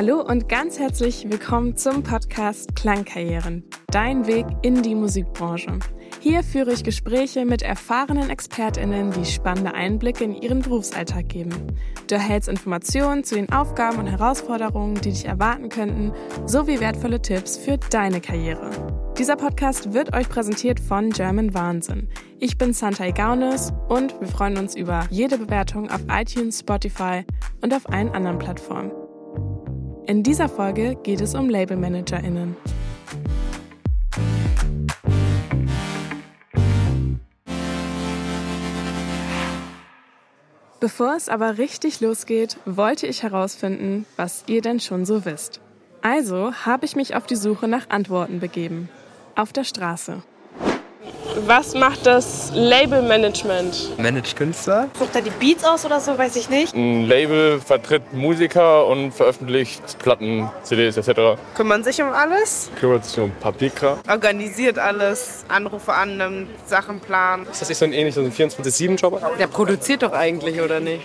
Hallo und ganz herzlich willkommen zum Podcast Klangkarrieren, dein Weg in die Musikbranche. Hier führe ich Gespräche mit erfahrenen ExpertInnen, die spannende Einblicke in ihren Berufsalltag geben. Du erhältst Informationen zu den Aufgaben und Herausforderungen, die dich erwarten könnten, sowie wertvolle Tipps für deine Karriere. Dieser Podcast wird euch präsentiert von German Wahnsinn. Ich bin Santa Gaunes und wir freuen uns über jede Bewertung auf iTunes, Spotify und auf allen anderen Plattformen. In dieser Folge geht es um LabelmanagerInnen. Bevor es aber richtig losgeht, wollte ich herausfinden, was ihr denn schon so wisst. Also habe ich mich auf die Suche nach Antworten begeben. Auf der Straße. Was macht das Labelmanagement? Managt Künstler. Sucht er die Beats aus oder so, weiß ich nicht. Ein Label vertritt Musiker und veröffentlicht Platten, CDs etc. Kümmern sich um alles, Kümmert sich um Papierkram. organisiert alles, Anrufe annimmt, Sachen plant. Ist das nicht so ein ähnlich so ein 24-7-Job? Der produziert doch eigentlich, oder nicht?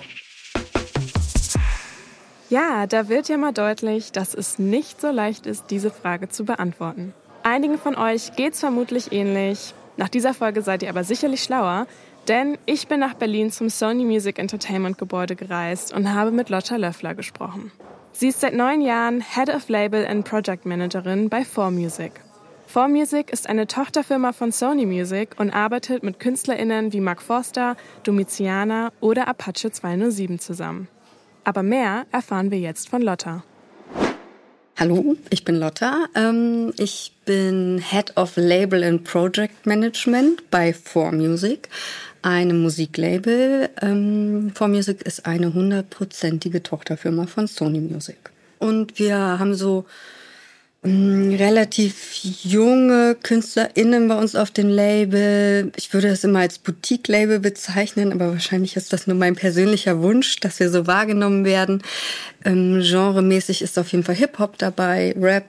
Ja, da wird ja mal deutlich, dass es nicht so leicht ist, diese Frage zu beantworten. Einigen von euch geht's vermutlich ähnlich. Nach dieser Folge seid ihr aber sicherlich schlauer, denn ich bin nach Berlin zum Sony Music Entertainment Gebäude gereist und habe mit Lotta Löffler gesprochen. Sie ist seit neun Jahren Head of Label and Project Managerin bei 4Music. 4Music ist eine Tochterfirma von Sony Music und arbeitet mit KünstlerInnen wie Mark Forster, Domitiana oder Apache 207 zusammen. Aber mehr erfahren wir jetzt von Lotta. Hallo, ich bin Lotta. Ähm, ich bin Head of Label and Project Management bei 4Music, einem Musiklabel. Ähm, 4Music ist eine hundertprozentige Tochterfirma von Sony Music. Und wir haben so ähm, relativ junge KünstlerInnen bei uns auf dem Label. Ich würde das immer als Boutique-Label bezeichnen, aber wahrscheinlich ist das nur mein persönlicher Wunsch, dass wir so wahrgenommen werden. Ähm, genremäßig ist auf jeden Fall Hip-Hop dabei, Rap,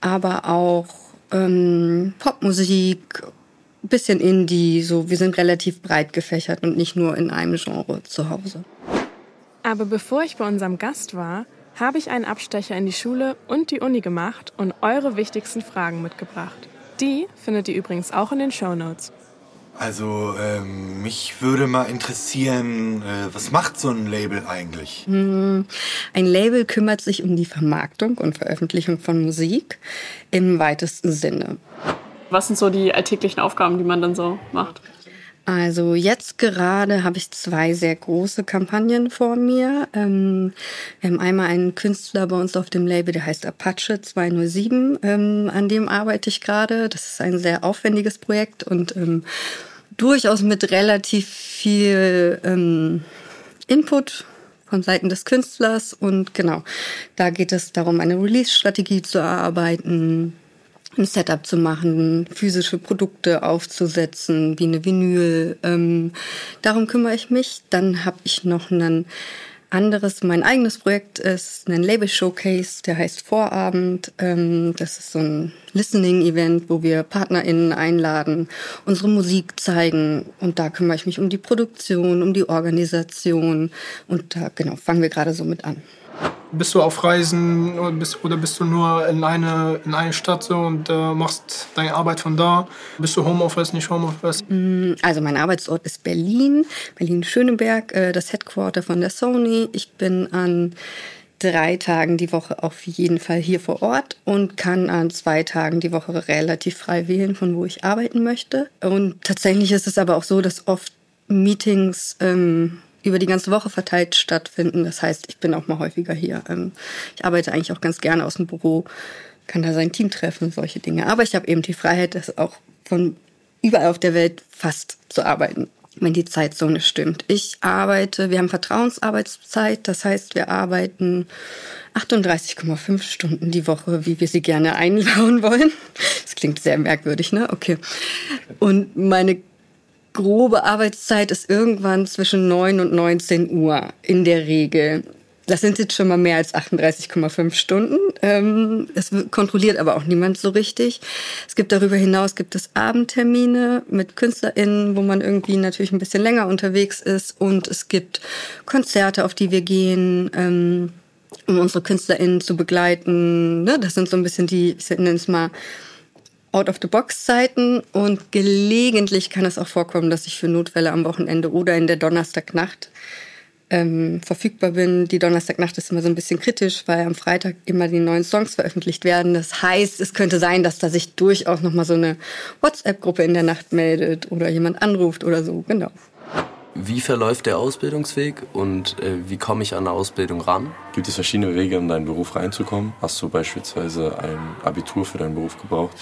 aber auch ähm, Popmusik, bisschen Indie, so. Wir sind relativ breit gefächert und nicht nur in einem Genre zu Hause. Aber bevor ich bei unserem Gast war, habe ich einen Abstecher in die Schule und die Uni gemacht und eure wichtigsten Fragen mitgebracht. Die findet ihr übrigens auch in den Show Notes. Also, ähm, mich würde mal interessieren, äh, was macht so ein Label eigentlich? Ein Label kümmert sich um die Vermarktung und Veröffentlichung von Musik im weitesten Sinne. Was sind so die alltäglichen Aufgaben, die man dann so macht? Also jetzt gerade habe ich zwei sehr große Kampagnen vor mir. Ähm, wir haben einmal einen Künstler bei uns auf dem Label, der heißt Apache 207. Ähm, an dem arbeite ich gerade. Das ist ein sehr aufwendiges Projekt und ähm, durchaus mit relativ viel ähm, Input von Seiten des Künstlers. Und genau, da geht es darum, eine Release-Strategie zu erarbeiten, ein Setup zu machen, physische Produkte aufzusetzen, wie eine Vinyl. Ähm, darum kümmere ich mich. Dann habe ich noch ein anderes, mein eigenes Projekt ist ein Label Showcase, der heißt Vorabend. Ähm, das ist so ein Listening-Event, wo wir PartnerInnen einladen, unsere Musik zeigen. Und da kümmere ich mich um die Produktion, um die Organisation. Und da, genau, fangen wir gerade so mit an. Bist du auf Reisen oder bist, oder bist du nur in eine, in eine Stadt so und äh, machst deine Arbeit von da? Bist du Homeoffice, nicht Homeoffice? Also mein Arbeitsort ist Berlin, Berlin-Schöneberg, äh, das Headquarter von der Sony. Ich bin an drei Tagen die Woche auf jeden Fall hier vor Ort und kann an zwei Tagen die Woche relativ frei wählen, von wo ich arbeiten möchte. Und tatsächlich ist es aber auch so, dass oft Meetings ähm, über die ganze Woche verteilt stattfinden. Das heißt, ich bin auch mal häufiger hier. Ähm, ich arbeite eigentlich auch ganz gerne aus dem Büro, kann da sein Team treffen, solche Dinge. Aber ich habe eben die Freiheit, das auch von überall auf der Welt fast zu arbeiten, wenn die Zeitzone stimmt. Ich arbeite, wir haben Vertrauensarbeitszeit, das heißt, wir arbeiten 38,5 Stunden die Woche, wie wir sie gerne einbauen wollen. Das klingt sehr merkwürdig, ne? Okay. Und meine grobe Arbeitszeit ist irgendwann zwischen 9 und 19 Uhr in der Regel. Das sind jetzt schon mal mehr als 38,5 Stunden. Ähm, es kontrolliert aber auch niemand so richtig. Es gibt darüber hinaus gibt es Abendtermine mit KünstlerInnen, wo man irgendwie natürlich ein bisschen länger unterwegs ist. Und es gibt Konzerte, auf die wir gehen. Ähm, um unsere KünstlerInnen zu begleiten. Ne? Das sind so ein bisschen die, ich nenne es mal, Out-of-the-Box-Zeiten und gelegentlich kann es auch vorkommen, dass ich für Notfälle am Wochenende oder in der Donnerstagnacht ähm, verfügbar bin. Die Donnerstagnacht ist immer so ein bisschen kritisch, weil am Freitag immer die neuen Songs veröffentlicht werden. Das heißt, es könnte sein, dass da sich durchaus noch mal so eine WhatsApp-Gruppe in der Nacht meldet oder jemand anruft oder so. Genau. Wie verläuft der Ausbildungsweg und äh, wie komme ich an eine Ausbildung ran? Gibt es verschiedene Wege, in deinen Beruf reinzukommen? Hast du beispielsweise ein Abitur für deinen Beruf gebraucht?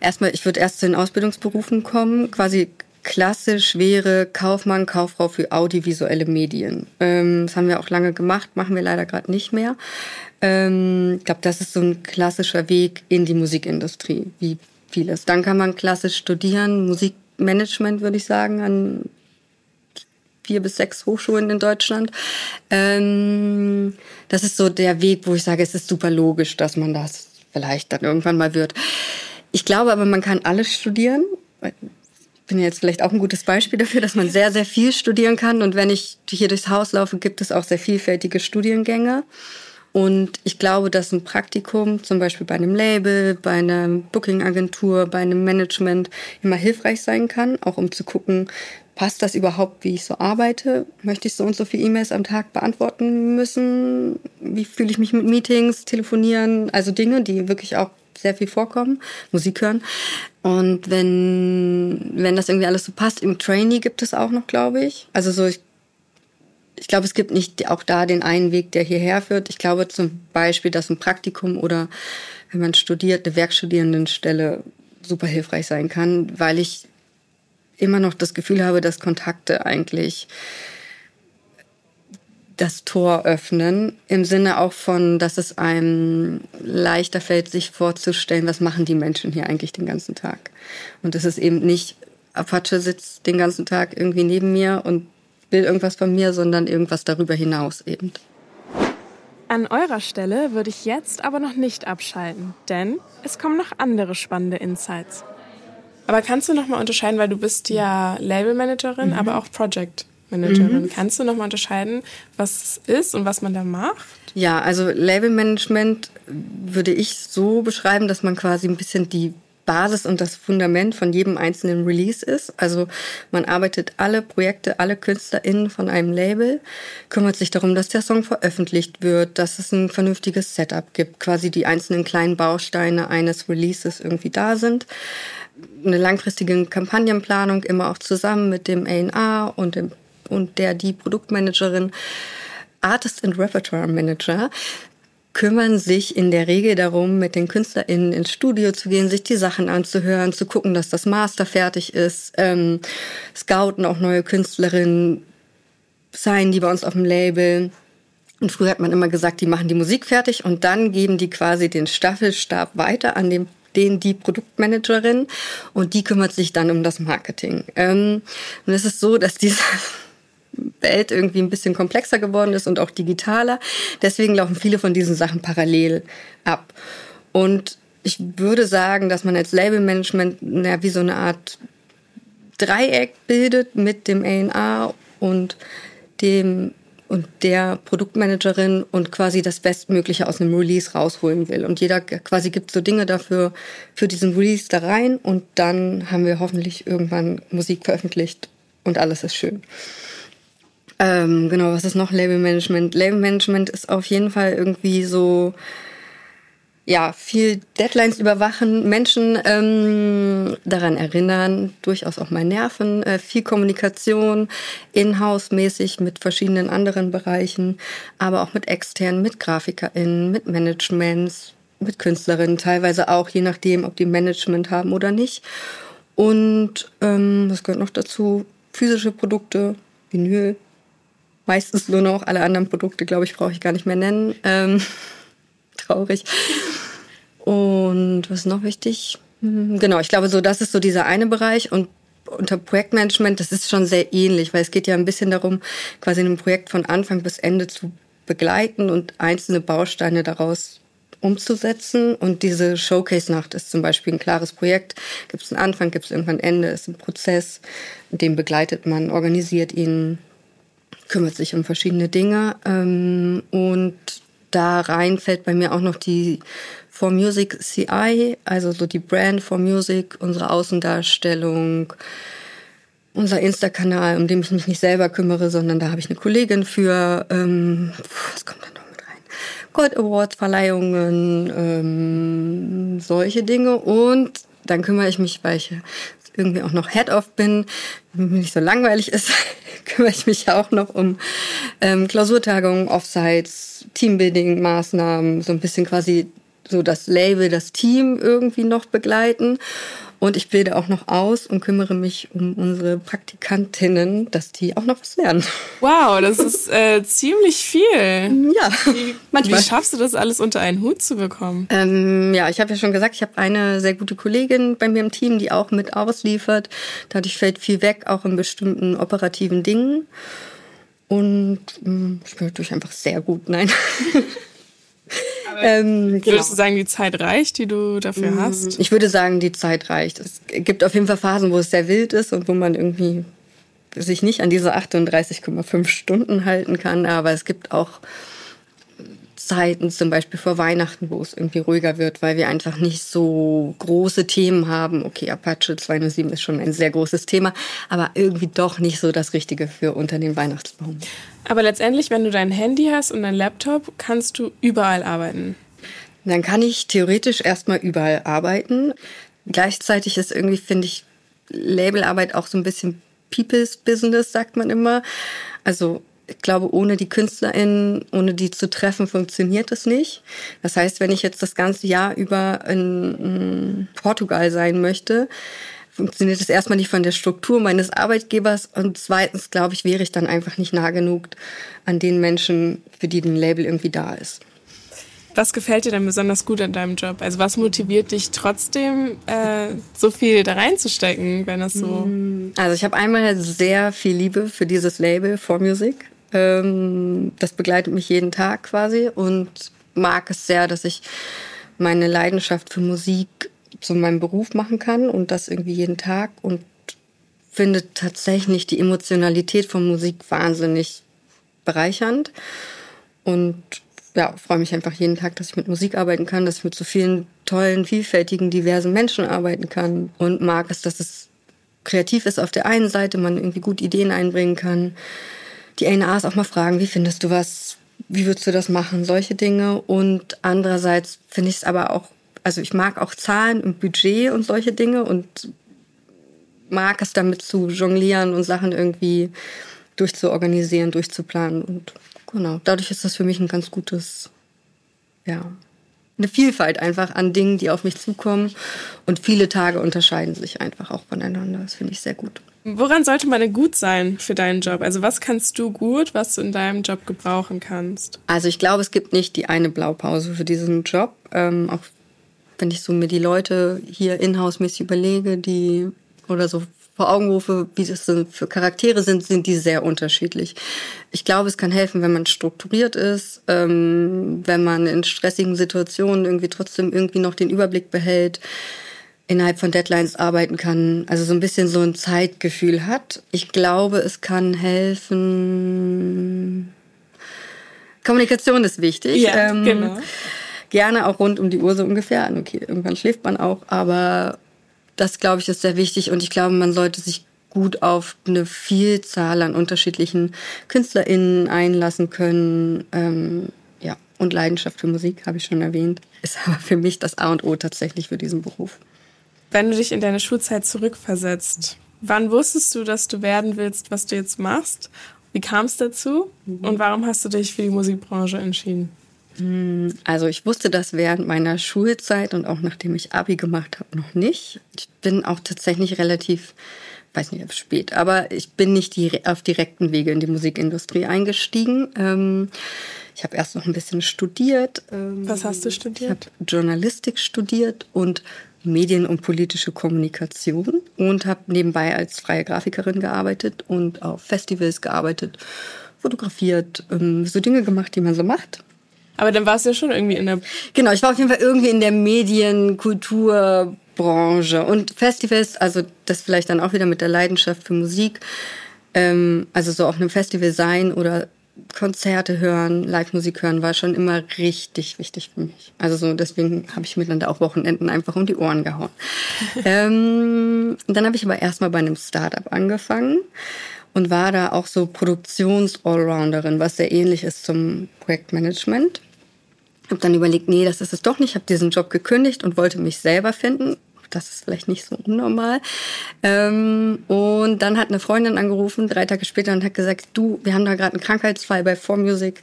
Erstmal, ich würde erst zu den Ausbildungsberufen kommen. Quasi klassisch wäre Kaufmann, Kauffrau für audiovisuelle Medien. Ähm, das haben wir auch lange gemacht, machen wir leider gerade nicht mehr. Ähm, ich glaube, das ist so ein klassischer Weg in die Musikindustrie, wie vieles. Dann kann man klassisch studieren, Musikmanagement würde ich sagen, an vier bis sechs Hochschulen in Deutschland. Ähm, das ist so der Weg, wo ich sage, es ist super logisch, dass man das vielleicht dann irgendwann mal wird. Ich glaube aber, man kann alles studieren. Ich bin jetzt vielleicht auch ein gutes Beispiel dafür, dass man sehr, sehr viel studieren kann. Und wenn ich hier durchs Haus laufe, gibt es auch sehr vielfältige Studiengänge. Und ich glaube, dass ein Praktikum zum Beispiel bei einem Label, bei einer Booking-Agentur, bei einem Management immer hilfreich sein kann, auch um zu gucken, passt das überhaupt, wie ich so arbeite? Möchte ich so und so viele E-Mails am Tag beantworten müssen? Wie fühle ich mich mit Meetings, telefonieren? Also Dinge, die wirklich auch sehr viel vorkommen, Musik hören. Und wenn, wenn das irgendwie alles so passt, im Trainee gibt es auch noch, glaube ich. Also so, ich, ich glaube, es gibt nicht auch da den einen Weg, der hierher führt. Ich glaube zum Beispiel, dass ein Praktikum oder wenn man studiert, eine Werkstudierendenstelle super hilfreich sein kann, weil ich immer noch das Gefühl habe, dass Kontakte eigentlich das Tor öffnen, im Sinne auch von, dass es einem leichter fällt, sich vorzustellen, was machen die Menschen hier eigentlich den ganzen Tag. Und es ist eben nicht, Apache sitzt den ganzen Tag irgendwie neben mir und will irgendwas von mir, sondern irgendwas darüber hinaus eben. An eurer Stelle würde ich jetzt aber noch nicht abschalten, denn es kommen noch andere spannende Insights. Aber kannst du noch mal unterscheiden, weil du bist ja Labelmanagerin, mhm. aber auch Project Managerin. Mhm. Kannst du noch mal unterscheiden, was es ist und was man da macht? Ja, also Labelmanagement würde ich so beschreiben, dass man quasi ein bisschen die Basis und das Fundament von jedem einzelnen Release ist. Also man arbeitet alle Projekte, alle KünstlerInnen von einem Label, kümmert sich darum, dass der Song veröffentlicht wird, dass es ein vernünftiges Setup gibt, quasi die einzelnen kleinen Bausteine eines Releases irgendwie da sind eine langfristige Kampagnenplanung immer auch zusammen mit dem A&A und dem und der die Produktmanagerin Artist and Repertoire Manager kümmern sich in der Regel darum, mit den KünstlerInnen ins Studio zu gehen, sich die Sachen anzuhören, zu gucken, dass das Master fertig ist, ähm, scouten auch neue Künstlerinnen, sein die bei uns auf dem Label. Und früher hat man immer gesagt, die machen die Musik fertig und dann geben die quasi den Staffelstab weiter an den den die Produktmanagerin und die kümmert sich dann um das Marketing. Ähm, und es ist so, dass diese Welt irgendwie ein bisschen komplexer geworden ist und auch digitaler. Deswegen laufen viele von diesen Sachen parallel ab. Und ich würde sagen, dass man als Labelmanagement ja, wie so eine Art Dreieck bildet mit dem A&R und dem und der Produktmanagerin und quasi das Bestmögliche aus einem Release rausholen will. Und jeder quasi gibt so Dinge dafür, für diesen Release da rein und dann haben wir hoffentlich irgendwann Musik veröffentlicht und alles ist schön. Ähm, genau, was ist noch Labelmanagement? Labelmanagement ist auf jeden Fall irgendwie so ja, viel Deadlines überwachen, Menschen ähm, daran erinnern, durchaus auch mal nerven, äh, viel Kommunikation, in-house-mäßig mit verschiedenen anderen Bereichen, aber auch mit externen, mit GrafikerInnen, mit Managements, mit Künstlerinnen, teilweise auch, je nachdem, ob die Management haben oder nicht. Und ähm, was gehört noch dazu? Physische Produkte, Vinyl, meistens nur noch, alle anderen Produkte, glaube ich, brauche ich gar nicht mehr nennen. Ähm, traurig. Und was ist noch wichtig? Hm, genau, ich glaube, so das ist so dieser eine Bereich und unter Projektmanagement, das ist schon sehr ähnlich, weil es geht ja ein bisschen darum, quasi ein Projekt von Anfang bis Ende zu begleiten und einzelne Bausteine daraus umzusetzen. Und diese Showcase-Nacht ist zum Beispiel ein klares Projekt. Gibt es einen Anfang, gibt es irgendwann ein Ende, ist ein Prozess, den begleitet man, organisiert ihn, kümmert sich um verschiedene Dinge. Ähm, und da rein fällt bei mir auch noch die For Music CI, also so die Brand For Music, unsere Außendarstellung, unser Insta-Kanal, um den ich mich nicht selber kümmere, sondern da habe ich eine Kollegin für. Ähm, was kommt da noch mit rein? Gold Awards, Verleihungen, ähm, solche Dinge. Und dann kümmere ich mich, weil ich irgendwie auch noch Head-Off bin, wenn nicht so langweilig ist, kümmere ich mich auch noch um ähm, Klausurtagungen, Offsites, Teambuilding-Maßnahmen, so ein bisschen quasi so das Label, das Team irgendwie noch begleiten. Und ich bilde auch noch aus und kümmere mich um unsere Praktikantinnen, dass die auch noch was lernen. Wow, das ist äh, ziemlich viel. Ja, wie, manchmal. Wie schaffst du das alles unter einen Hut zu bekommen? Ähm, ja, ich habe ja schon gesagt, ich habe eine sehr gute Kollegin bei mir im Team, die auch mit ausliefert. Dadurch fällt viel weg, auch in bestimmten operativen Dingen. Und ähm, ich bin natürlich einfach sehr gut. Nein. Ähm, genau. Würdest du sagen, die Zeit reicht, die du dafür mm, hast? Ich würde sagen, die Zeit reicht. Es gibt auf jeden Fall Phasen, wo es sehr wild ist und wo man irgendwie sich nicht an diese 38,5 Stunden halten kann. Aber es gibt auch Zeiten, zum Beispiel vor Weihnachten, wo es irgendwie ruhiger wird, weil wir einfach nicht so große Themen haben. Okay, Apache 207 ist schon ein sehr großes Thema, aber irgendwie doch nicht so das Richtige für unter den Weihnachtsbaum. Aber letztendlich, wenn du dein Handy hast und dein Laptop, kannst du überall arbeiten. Dann kann ich theoretisch erstmal überall arbeiten. Gleichzeitig ist irgendwie, finde ich, Labelarbeit auch so ein bisschen People's Business, sagt man immer. Also ich glaube, ohne die KünstlerInnen, ohne die zu treffen, funktioniert es nicht. Das heißt, wenn ich jetzt das ganze Jahr über in Portugal sein möchte, funktioniert es erstmal nicht von der Struktur meines Arbeitgebers und zweitens, glaube ich, wäre ich dann einfach nicht nah genug an den Menschen, für die ein Label irgendwie da ist. Was gefällt dir denn besonders gut an deinem Job? Also was motiviert dich trotzdem, äh, so viel da reinzustecken, wenn das so... Also ich habe einmal sehr viel Liebe für dieses Label, For Music. Ähm, das begleitet mich jeden Tag quasi und mag es sehr, dass ich meine Leidenschaft für Musik zu meinem Beruf machen kann und das irgendwie jeden Tag und finde tatsächlich die Emotionalität von Musik wahnsinnig bereichernd. Und ja, freue mich einfach jeden Tag, dass ich mit Musik arbeiten kann, dass ich mit so vielen tollen, vielfältigen, diversen Menschen arbeiten kann und mag es, dass es kreativ ist auf der einen Seite, man irgendwie gut Ideen einbringen kann, die ANAs auch mal fragen, wie findest du was, wie würdest du das machen, solche Dinge. Und andererseits finde ich es aber auch, also ich mag auch Zahlen und Budget und solche Dinge und mag es damit zu jonglieren und Sachen irgendwie durchzuorganisieren, durchzuplanen. Und genau, dadurch ist das für mich ein ganz gutes, ja, eine Vielfalt einfach an Dingen, die auf mich zukommen. Und viele Tage unterscheiden sich einfach auch voneinander. Das finde ich sehr gut. Woran sollte man denn gut sein für deinen Job? Also was kannst du gut, was du in deinem Job gebrauchen kannst? Also ich glaube, es gibt nicht die eine Blaupause für diesen Job. Ähm, auch wenn ich so mir die Leute hier inhouse-mäßig überlege, die oder so vor Augen rufe, wie das für Charaktere sind, sind die sehr unterschiedlich. Ich glaube, es kann helfen, wenn man strukturiert ist, ähm, wenn man in stressigen Situationen irgendwie trotzdem irgendwie noch den Überblick behält innerhalb von Deadlines arbeiten kann, also so ein bisschen so ein Zeitgefühl hat. Ich glaube, es kann helfen. Kommunikation ist wichtig. Ja, ähm, genau. Gerne auch rund um die Uhr so ungefähr. Okay, irgendwann schläft man auch, aber das glaube ich ist sehr wichtig und ich glaube, man sollte sich gut auf eine Vielzahl an unterschiedlichen KünstlerInnen einlassen können. Ähm, ja, und Leidenschaft für Musik, habe ich schon erwähnt, ist aber für mich das A und O tatsächlich für diesen Beruf. Wenn du dich in deine Schulzeit zurückversetzt, wann wusstest du, dass du werden willst, was du jetzt machst? Wie kam es dazu? Mhm. Und warum hast du dich für die Musikbranche entschieden? Also ich wusste das während meiner Schulzeit und auch nachdem ich Abi gemacht habe noch nicht. Ich bin auch tatsächlich relativ, weiß nicht, spät, aber ich bin nicht auf direkten Wege in die Musikindustrie eingestiegen. Ähm, ich habe erst noch ein bisschen studiert. Ähm, Was hast du studiert? Ich habe Journalistik studiert und Medien- und politische Kommunikation und habe nebenbei als freie Grafikerin gearbeitet und auf Festivals gearbeitet, fotografiert, ähm, so Dinge gemacht, die man so macht. Aber dann warst du ja schon irgendwie in der... Genau, ich war auf jeden Fall irgendwie in der Medien-, Kulturbranche und Festivals, also das vielleicht dann auch wieder mit der Leidenschaft für Musik, ähm, also so auf einem Festival sein oder Konzerte hören, Live-Musik hören war schon immer richtig wichtig für mich. Also so deswegen habe ich mir dann da auch Wochenenden einfach um die Ohren gehauen. ähm, dann habe ich aber erstmal bei einem Startup angefangen und war da auch so Produktions-Allrounderin, was sehr ähnlich ist zum Projektmanagement. Habe dann überlegt, nee, das ist es doch nicht. Habe diesen Job gekündigt und wollte mich selber finden. Das ist vielleicht nicht so unnormal. Ähm, und dann hat eine Freundin angerufen, drei Tage später, und hat gesagt, du, wir haben da gerade einen Krankheitsfall bei 4Music.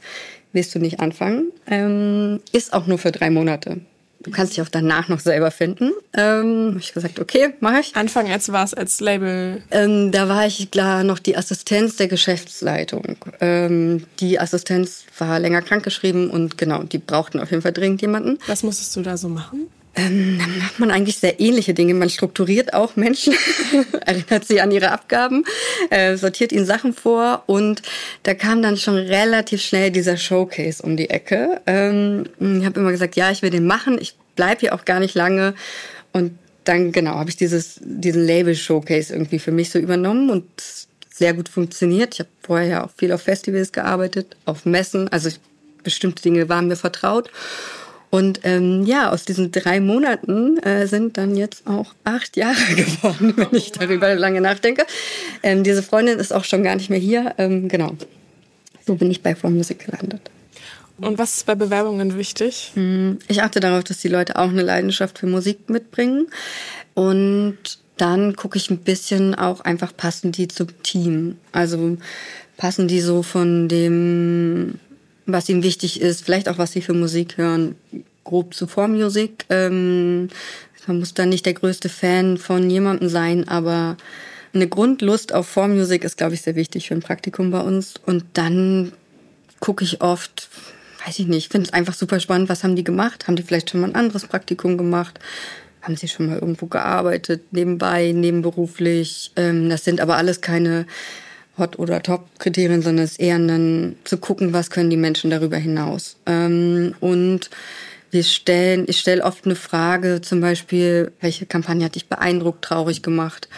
Willst du nicht anfangen? Ähm, ist auch nur für drei Monate. Du kannst dich auch danach noch selber finden. Ähm, habe ich gesagt, okay, mache ich. Anfangen als was als Label? Ähm, da war ich klar noch die Assistenz der Geschäftsleitung. Ähm, die Assistenz war länger krankgeschrieben und genau, die brauchten auf jeden Fall dringend jemanden. Was musstest du da so machen? Ähm, dann macht man eigentlich sehr ähnliche Dinge. Man strukturiert auch Menschen, erinnert sie an ihre Abgaben, äh, sortiert ihnen Sachen vor und da kam dann schon relativ schnell dieser Showcase um die Ecke. Ähm, ich habe immer gesagt, ja, ich will den machen, ich bleib hier auch gar nicht lange und dann genau habe ich dieses diesen Label Showcase irgendwie für mich so übernommen und sehr gut funktioniert. Ich habe vorher ja auch viel auf Festivals gearbeitet, auf Messen, also ich, bestimmte Dinge waren mir vertraut. Und ähm, ja, aus diesen drei Monaten äh, sind dann jetzt auch acht Jahre geworden, wenn ich darüber lange nachdenke. Ähm, diese Freundin ist auch schon gar nicht mehr hier. Ähm, genau. So bin ich bei For Music gelandet. Und was ist bei Bewerbungen wichtig? Hm, ich achte darauf, dass die Leute auch eine Leidenschaft für Musik mitbringen. Und dann gucke ich ein bisschen auch einfach, passen die zum Team. Also passen die so von dem was ihm wichtig ist, vielleicht auch was sie für Musik hören, grob zu Vormusik. Ähm, man muss da nicht der größte Fan von jemandem sein, aber eine Grundlust auf Vormusik ist, glaube ich, sehr wichtig für ein Praktikum bei uns. Und dann gucke ich oft, weiß ich nicht, finde es einfach super spannend, was haben die gemacht? Haben die vielleicht schon mal ein anderes Praktikum gemacht? Haben sie schon mal irgendwo gearbeitet, nebenbei, nebenberuflich? Ähm, das sind aber alles keine Hot- oder Top-Kriterien, sondern es ist eher dann zu gucken, was können die Menschen darüber hinaus. Ähm, und wir stellen, ich stelle oft eine Frage, zum Beispiel, welche Kampagne hat dich beeindruckt, traurig gemacht,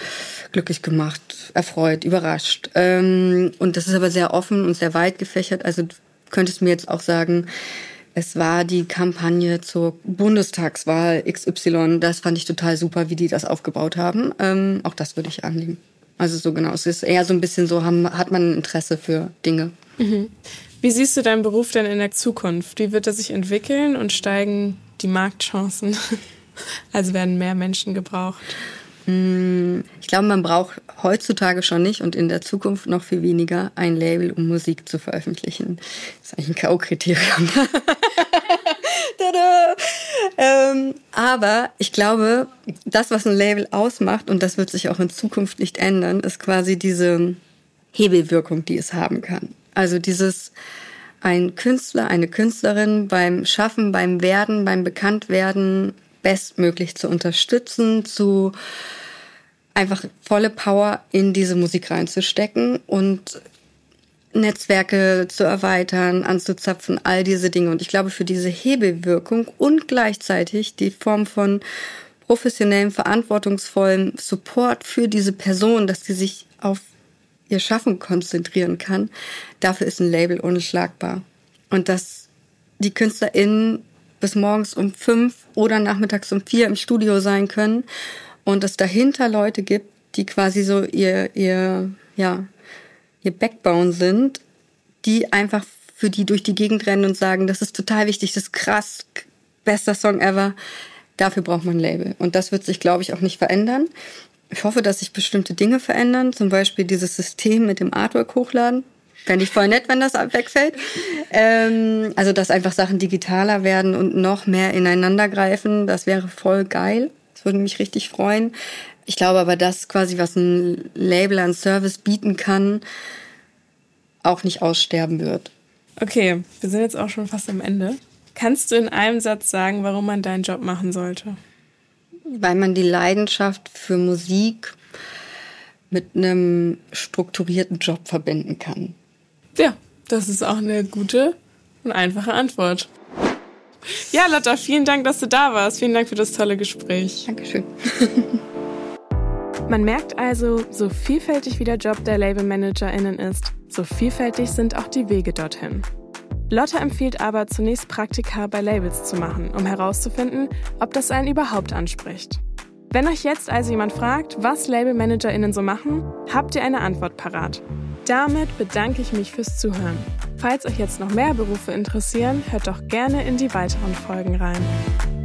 glücklich gemacht, erfreut, überrascht. Ähm, und das ist aber sehr offen und sehr weit gefächert. Also du könntest mir jetzt auch sagen, es war die Kampagne zur Bundestagswahl XY. Das fand ich total super, wie die das aufgebaut haben. Ähm, auch das würde ich annehmen. Also so genau. Es ist eher so ein bisschen so, haben, hat man ein Interesse für Dinge. Mhm. Wie siehst du deinen Beruf denn in der Zukunft? Wie wird er sich entwickeln und steigen die Marktchancen? Also werden mehr Menschen gebraucht? Hm, ich glaube, man braucht heutzutage schon nicht und in der Zukunft noch viel weniger ein Label, um Musik zu veröffentlichen. Das ist eigentlich ein K.O.-Kriterium. ähm, aber ich glaube, das, was ein Label ausmacht, und das wird sich auch in Zukunft nicht ändern, ist quasi diese Hebelwirkung, die es haben kann. Also dieses ein Künstler, eine Künstlerin beim Schaffen, beim Werden, beim Bekanntwerden bestmöglich zu unterstützen, zu einfach volle Power in diese Musik reinzustecken und Netzwerke zu erweitern, anzuzapfen, all diese Dinge. Und ich glaube, für diese Hebelwirkung und gleichzeitig die Form von professionellem, verantwortungsvollem Support für diese Person, dass sie sich auf ihr Schaffen konzentrieren kann, dafür ist ein Label unschlagbar. Und dass die KünstlerInnen bis morgens um fünf oder nachmittags um vier im Studio sein können und es dahinter Leute gibt, die quasi so ihr, ihr, ja, ihr Backbone sind, die einfach für die durch die Gegend rennen und sagen, das ist total wichtig, das ist krass, bester Song ever. Dafür braucht man ein Label. Und das wird sich, glaube ich, auch nicht verändern. Ich hoffe, dass sich bestimmte Dinge verändern, zum Beispiel dieses System mit dem Artwork hochladen. Fände ich voll nett, wenn das wegfällt. Ähm, also, dass einfach Sachen digitaler werden und noch mehr ineinander greifen, das wäre voll geil. Das würde mich richtig freuen. Ich glaube aber, dass quasi, was ein Label an Service bieten kann, auch nicht aussterben wird. Okay, wir sind jetzt auch schon fast am Ende. Kannst du in einem Satz sagen, warum man deinen Job machen sollte? Weil man die Leidenschaft für Musik mit einem strukturierten Job verbinden kann. Ja, das ist auch eine gute und einfache Antwort. Ja, Lotta, vielen Dank, dass du da warst. Vielen Dank für das tolle Gespräch. Dankeschön. Man merkt also, so vielfältig wie der Job der LabelmanagerInnen ist, So vielfältig sind auch die Wege dorthin. Lotte empfiehlt aber, zunächst Praktika bei Labels zu machen, um herauszufinden, ob das einen überhaupt anspricht. Wenn euch jetzt also jemand fragt, was LabelmanagerInnen so machen, habt ihr eine Antwort parat. Damit bedanke ich mich fürs Zuhören. Falls euch jetzt noch mehr Berufe interessieren, hört doch gerne in die weiteren Folgen rein.